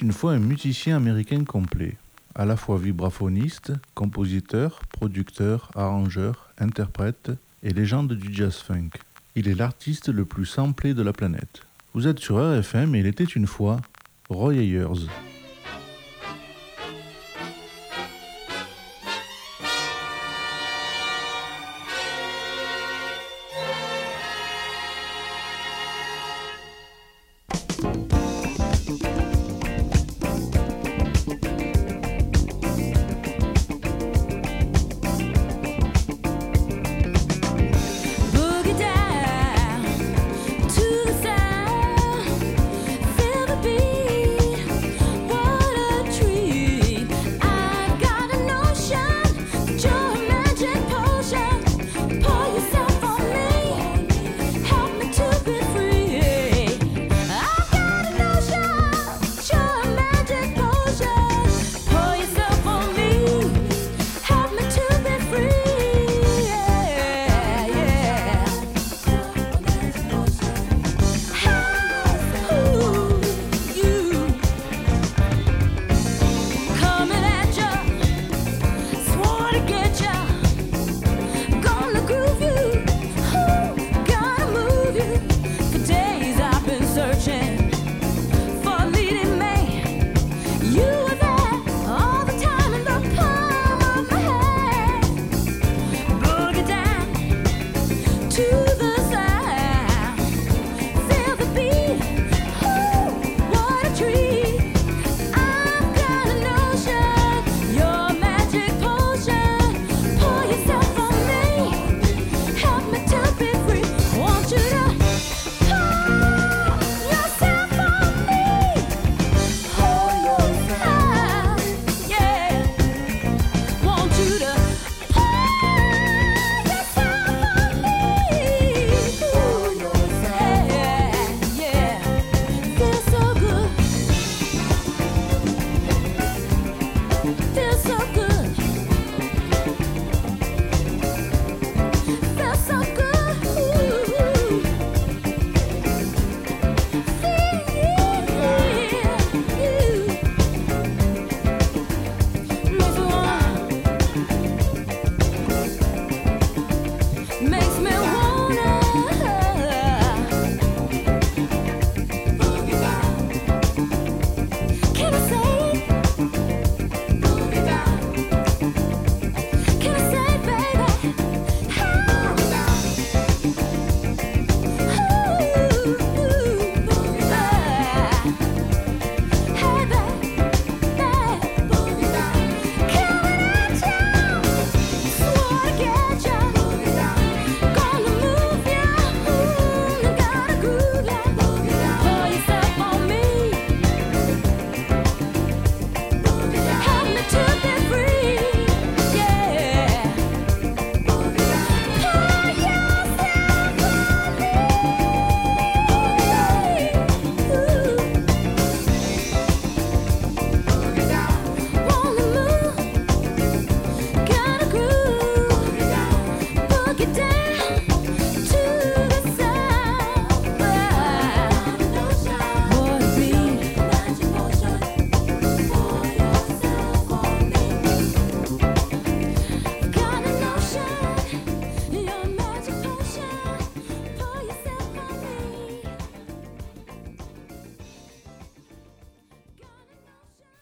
Une fois un musicien américain complet, à la fois vibraphoniste, compositeur, producteur, arrangeur, interprète et légende du jazz funk. Il est l'artiste le plus samplé de la planète. Vous êtes sur RFM et il était une fois Roy Ayers.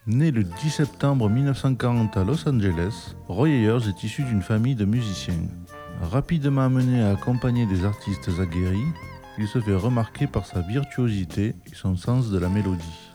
Né le 10 septembre 1940 à Los Angeles, Roy Ayers est issu d'une famille de musiciens. Rapidement amené à accompagner des artistes aguerris, il se fait remarquer par sa virtuosité et son sens de la mélodie.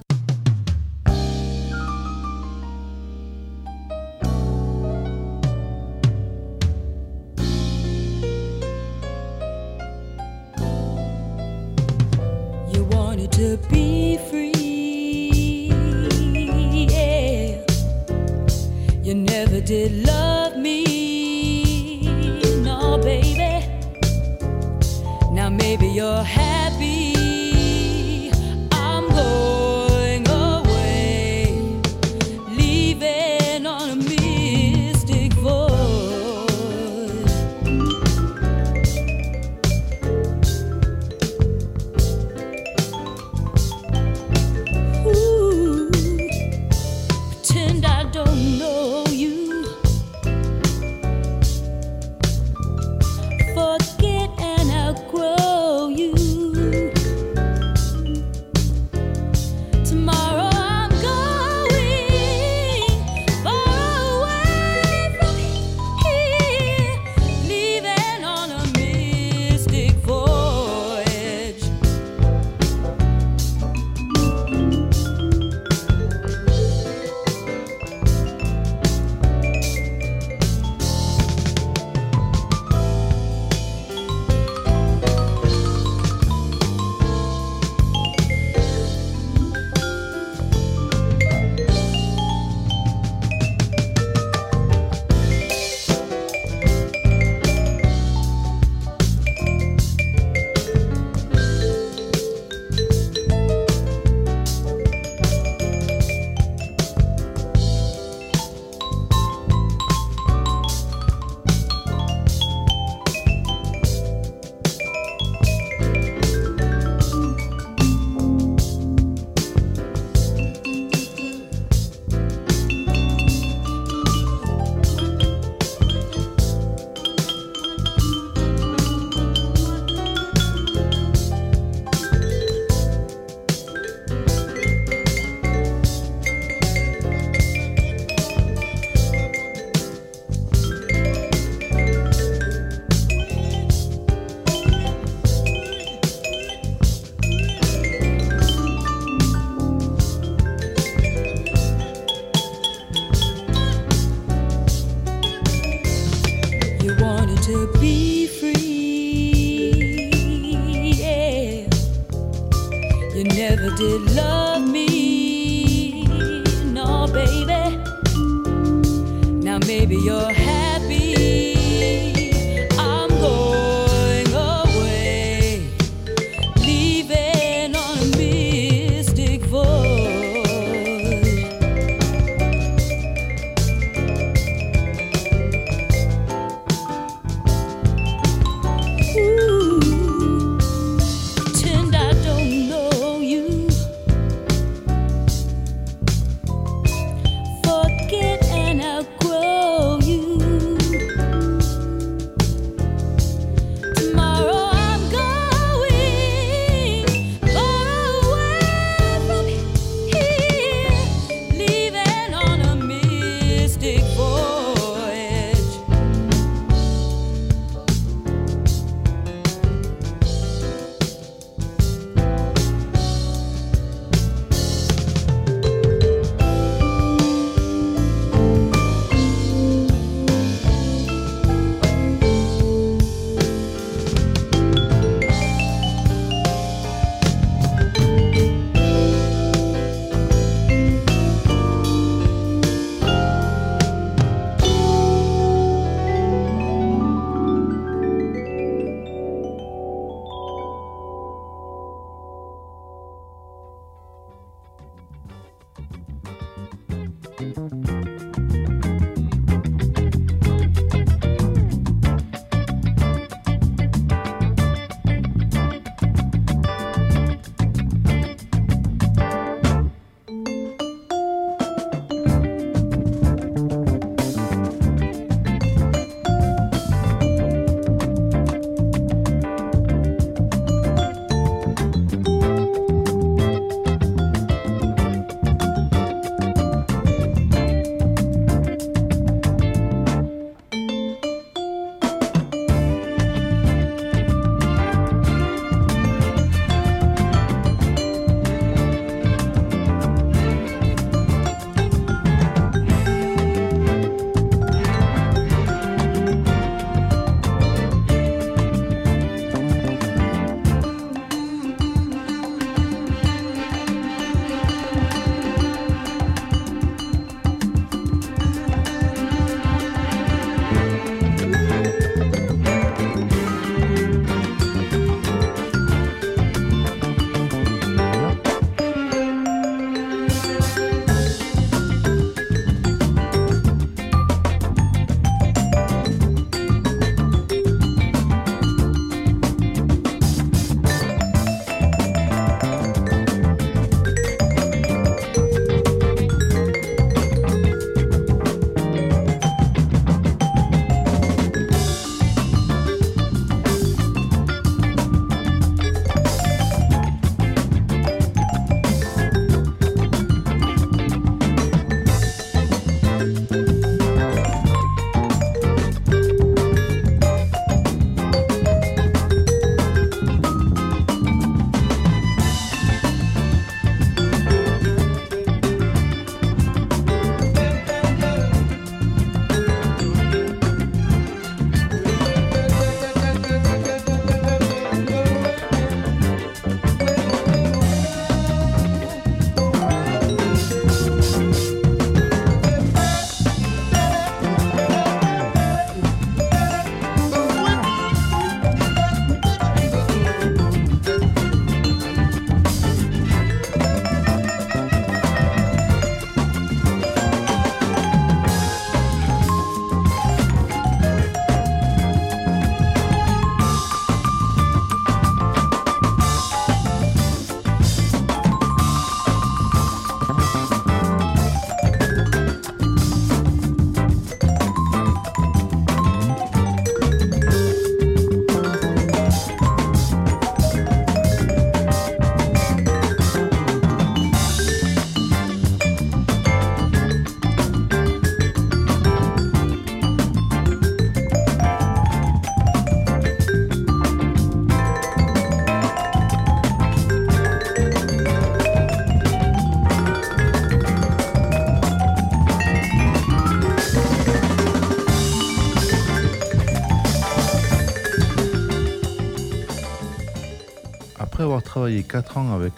You never did love me, no, baby. Now maybe you're happy.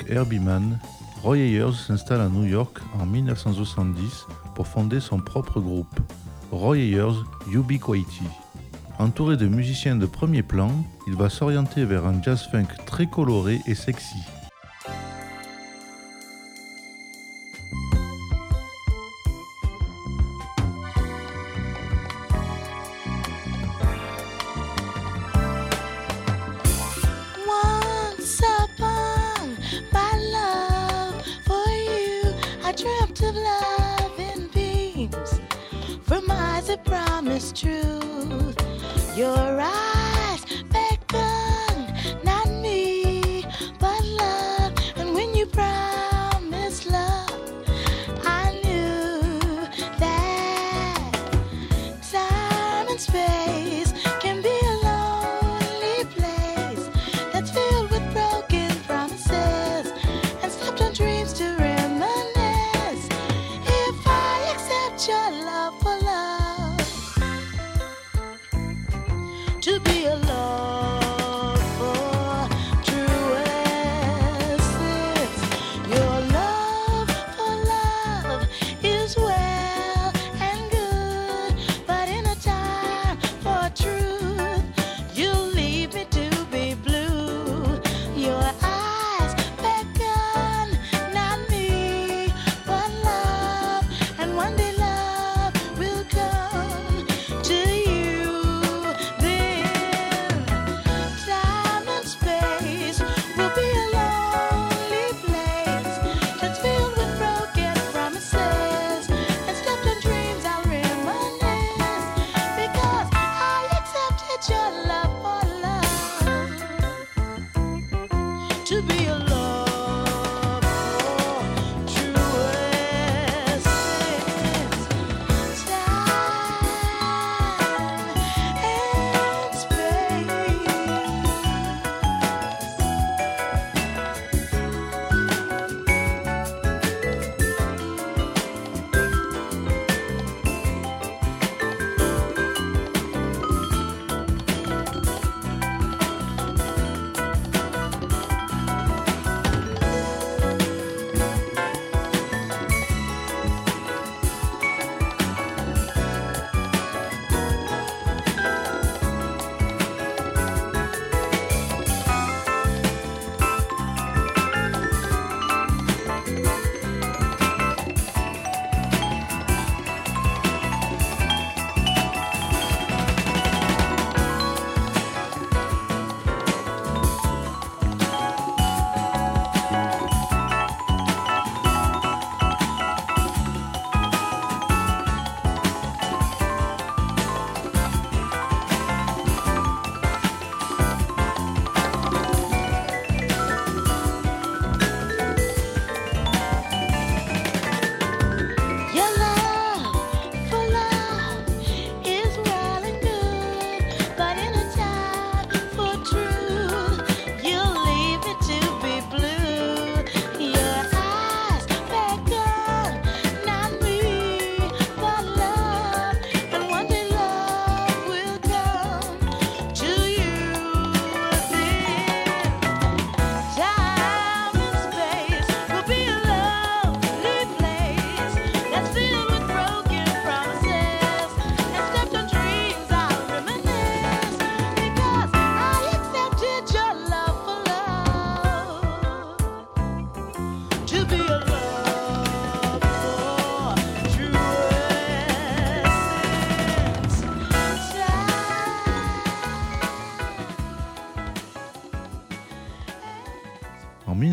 Herbie Mann, Roy Ayers s'installe à New York en 1970 pour fonder son propre groupe, Roy Ayers Ubiquity. Entouré de musiciens de premier plan, il va s'orienter vers un jazz funk très coloré et sexy. dreams to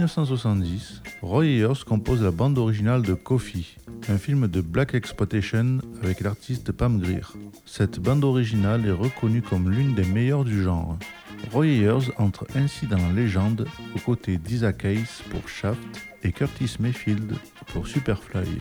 1970, Roy Ayers compose la bande originale de Coffee, un film de Black Exploitation avec l'artiste Pam Greer. Cette bande originale est reconnue comme l'une des meilleures du genre. Roy Ayers entre ainsi dans la légende aux côtés d'Isaac Hayes pour Shaft et Curtis Mayfield pour Superfly.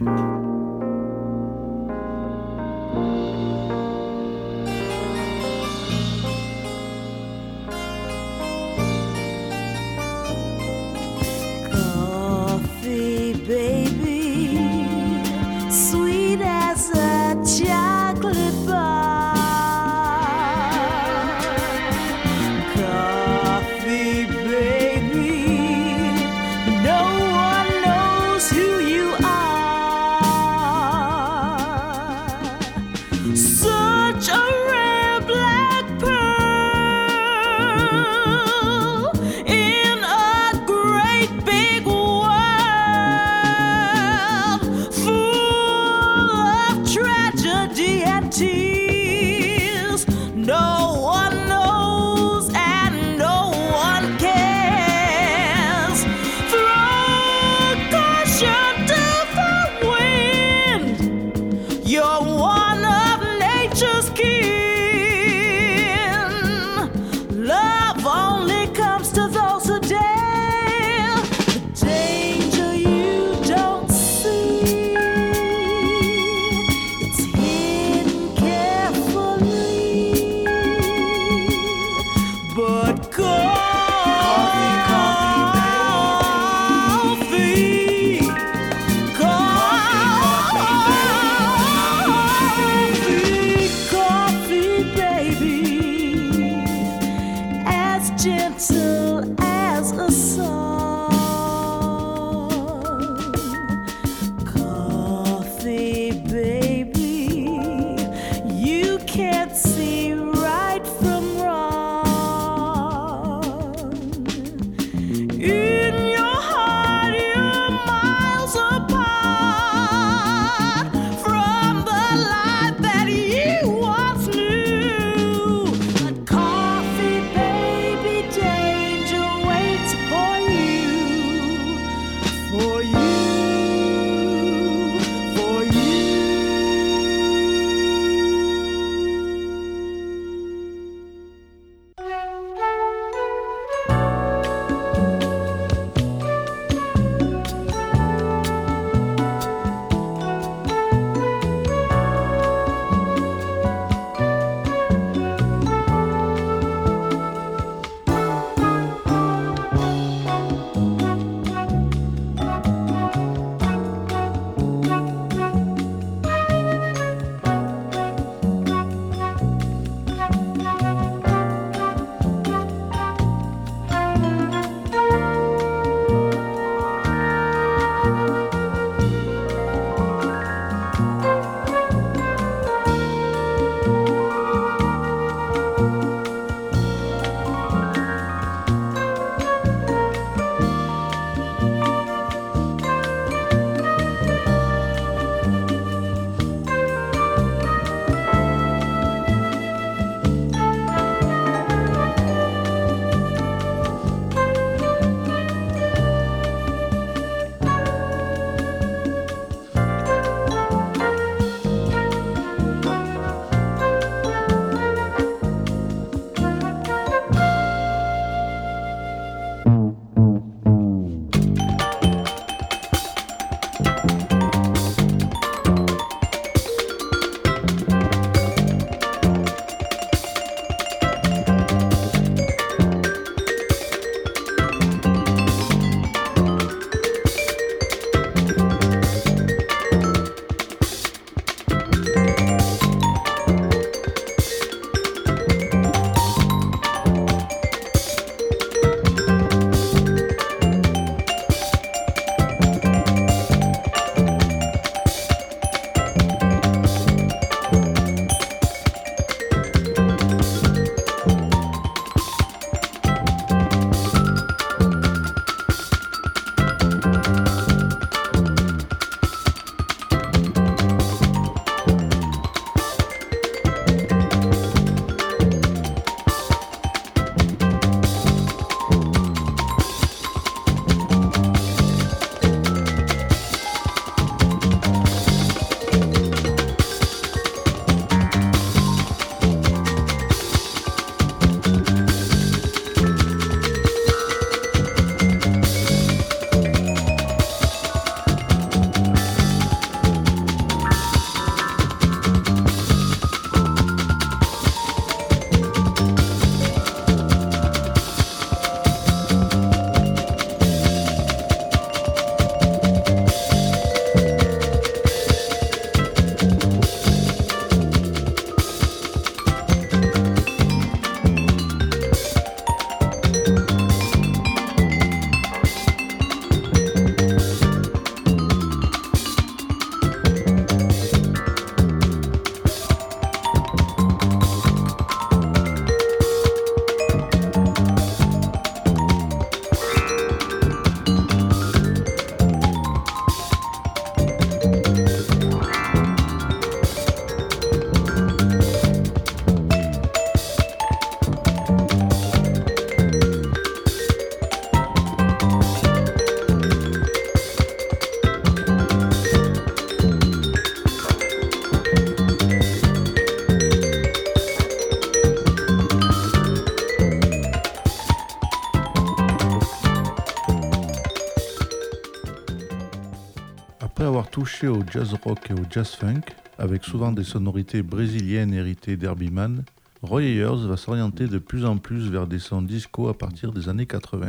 Au jazz rock et au jazz funk, avec souvent des sonorités brésiliennes héritées d'Herbie Mann, Roy Ayers va s'orienter de plus en plus vers des sons disco à partir des années 80.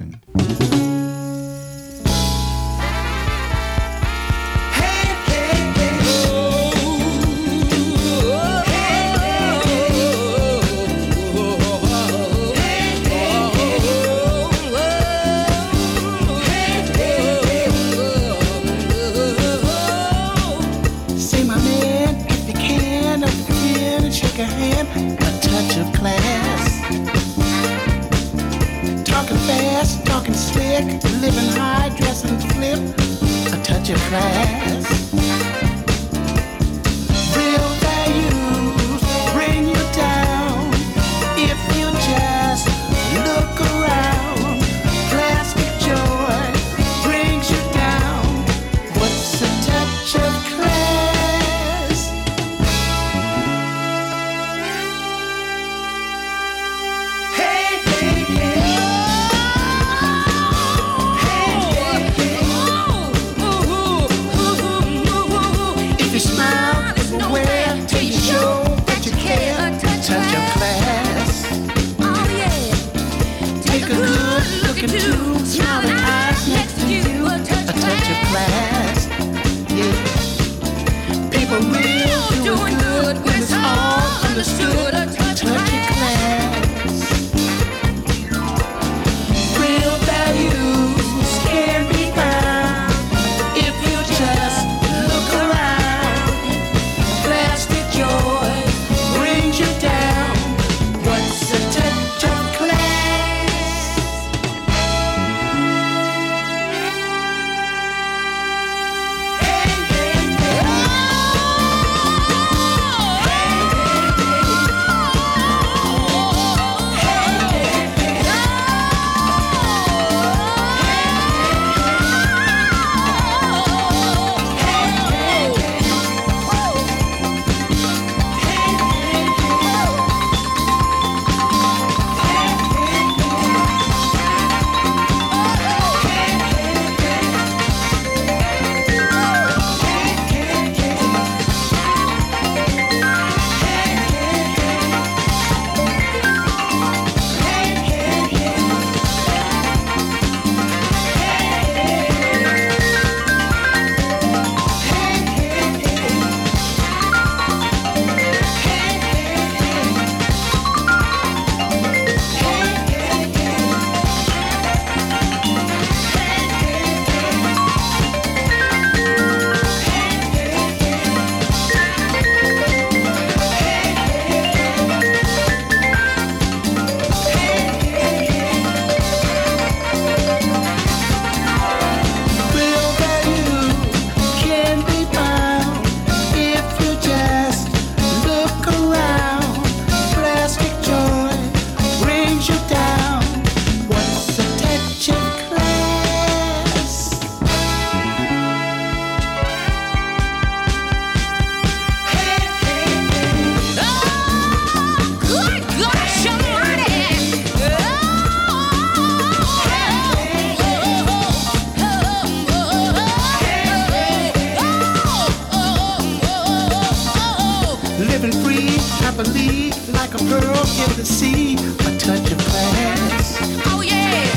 Like a pearl in the sea. A touch of class. Oh yeah.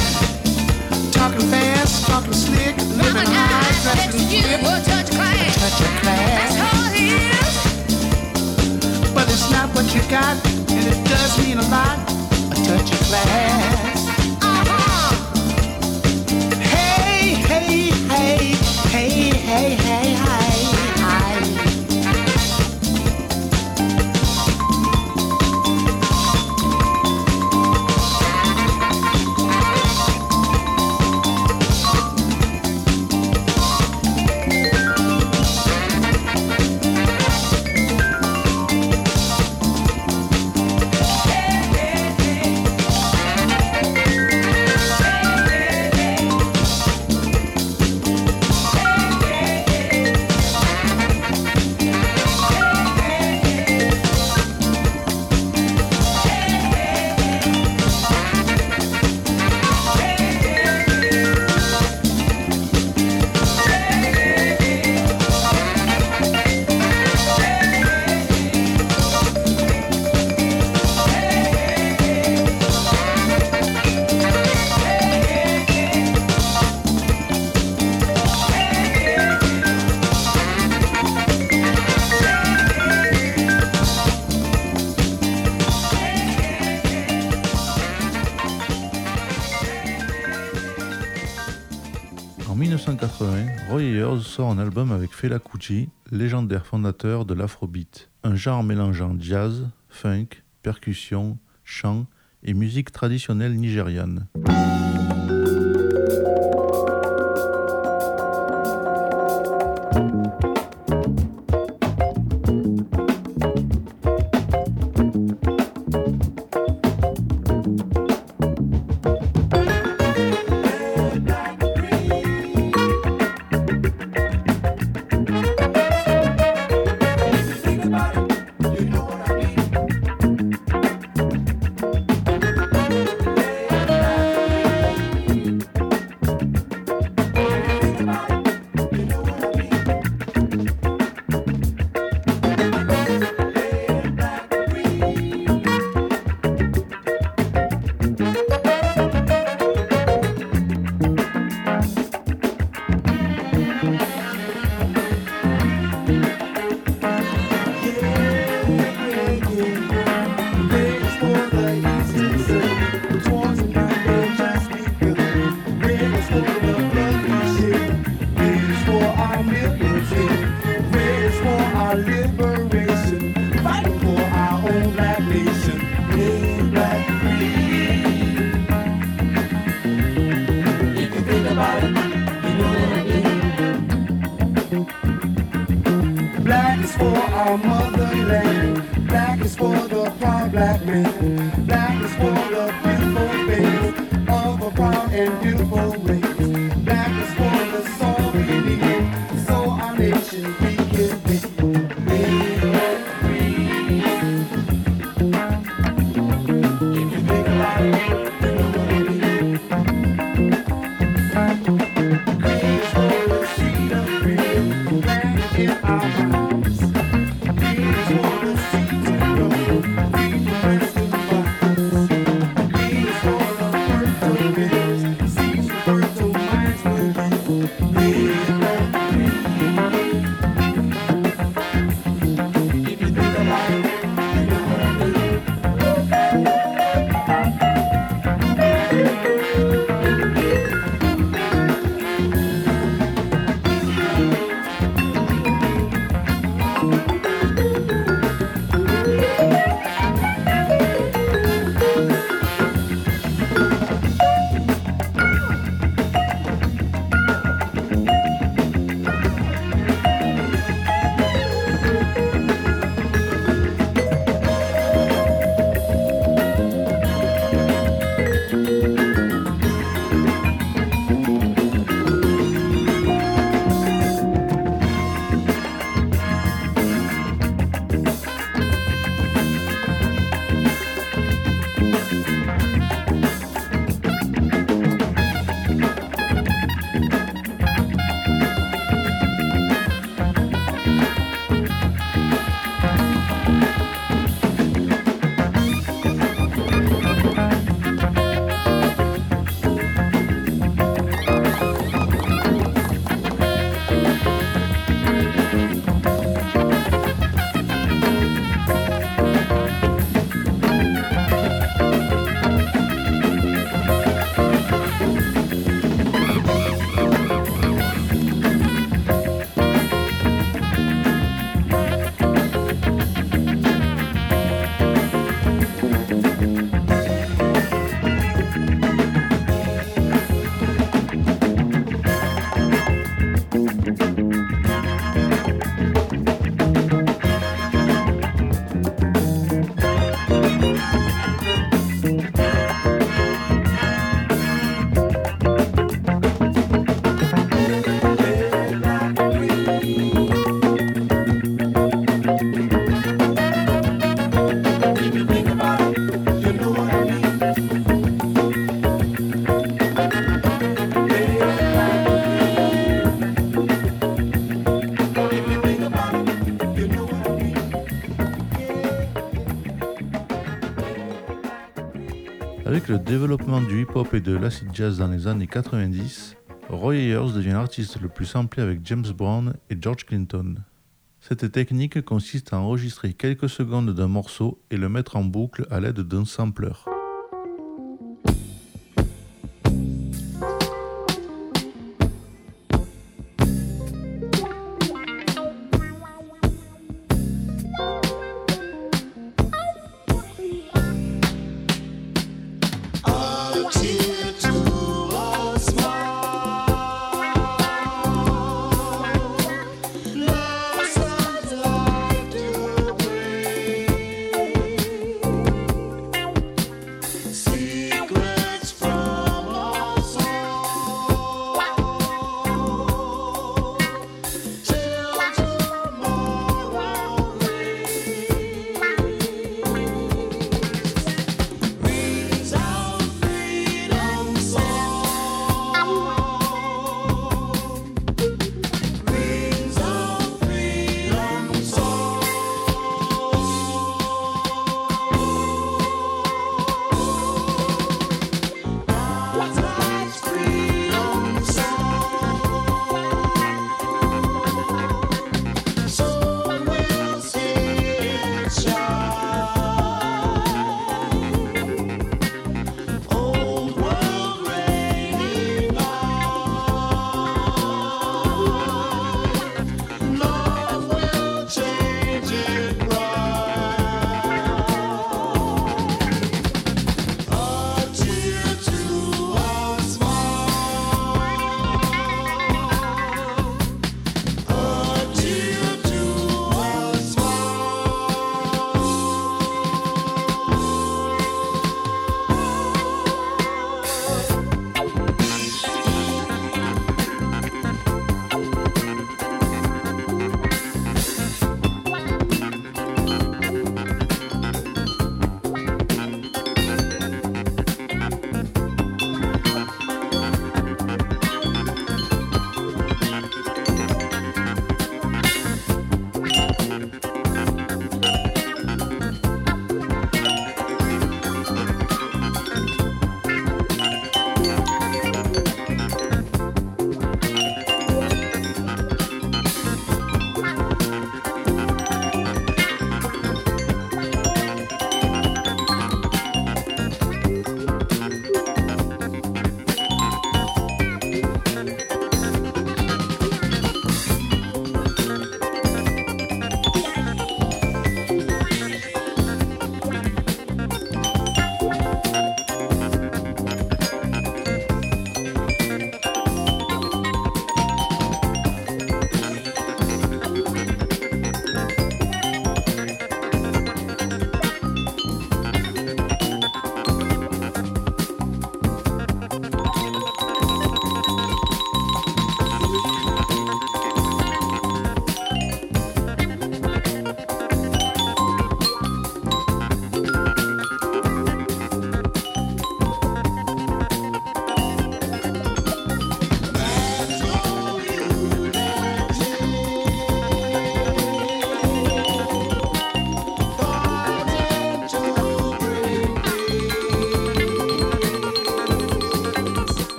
Talking fast, talking slick, living high, dressing flip. A touch of class. A touch of class. That's all it is. But it's not what you got, and it does mean a lot. A touch of class. 1980, Roy Ayers sort un album avec Fela Kuti, légendaire fondateur de l'afrobeat, un genre mélangeant jazz, funk, percussion, chant et musique traditionnelle nigériane. our liberation, fighting for our own black nation. Black. If you think about it, you know what I mean. Black is for our motherland. Black is for the proud black man. Black is for the beautiful face of a proud and beautiful race. De l'acid jazz dans les années 90, Roy Ayers devient l'artiste le plus samplé avec James Brown et George Clinton. Cette technique consiste à enregistrer quelques secondes d'un morceau et le mettre en boucle à l'aide d'un sampler.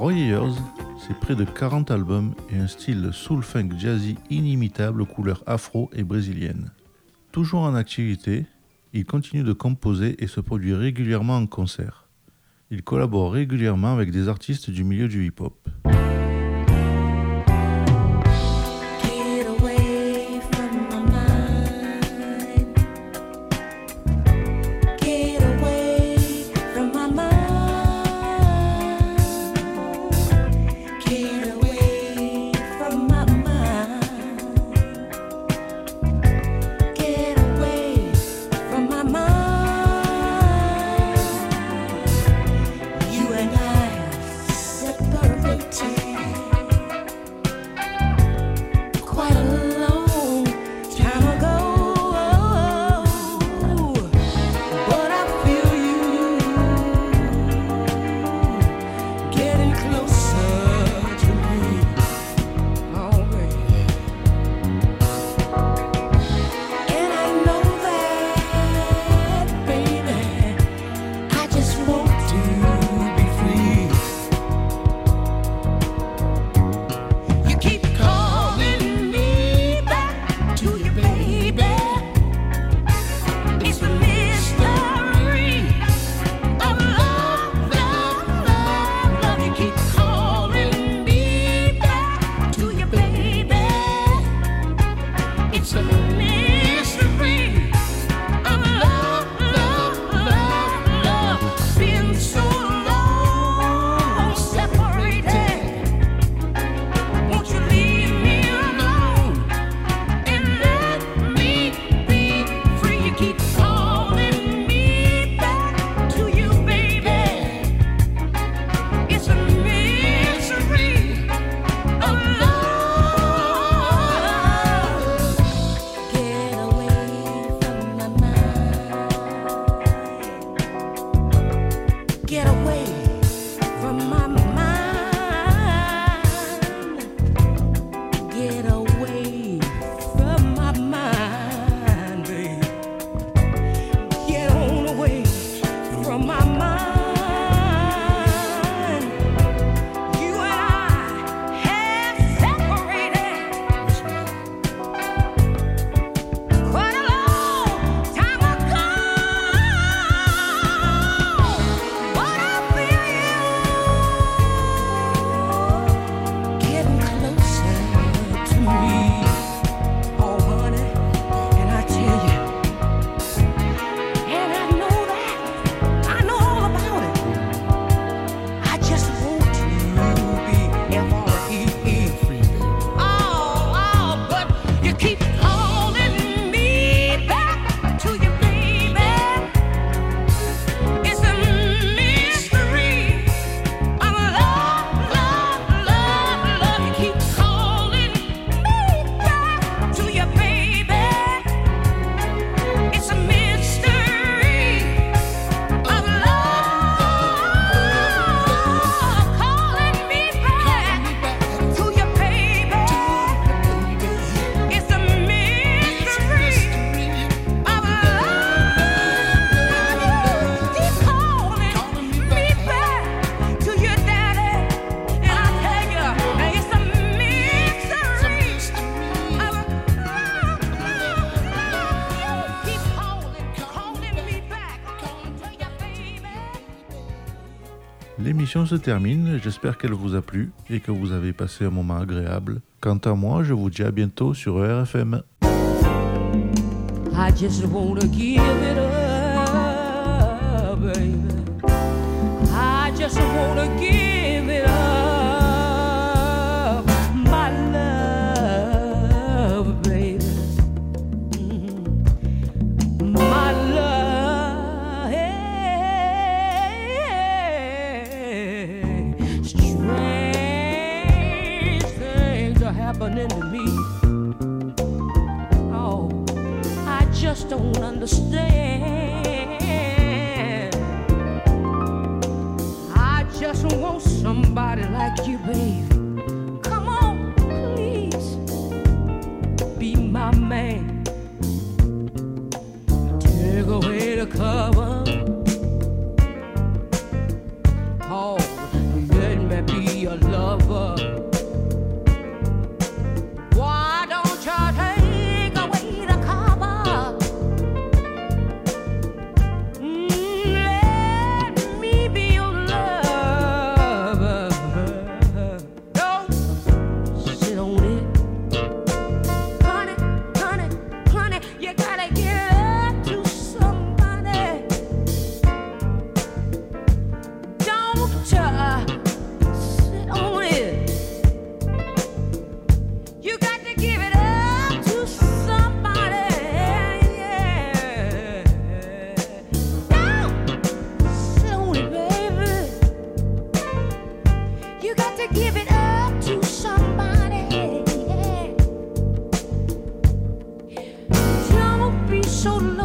Roy Ayers, c'est près de 40 albums et un style soul-funk jazzy inimitable aux couleurs afro et brésiliennes. Toujours en activité, il continue de composer et se produit régulièrement en concert. Il collabore régulièrement avec des artistes du milieu du hip-hop. termine. J'espère qu'elle vous a plu et que vous avez passé un moment agréable. Quant à moi, je vous dis à bientôt sur RFM. So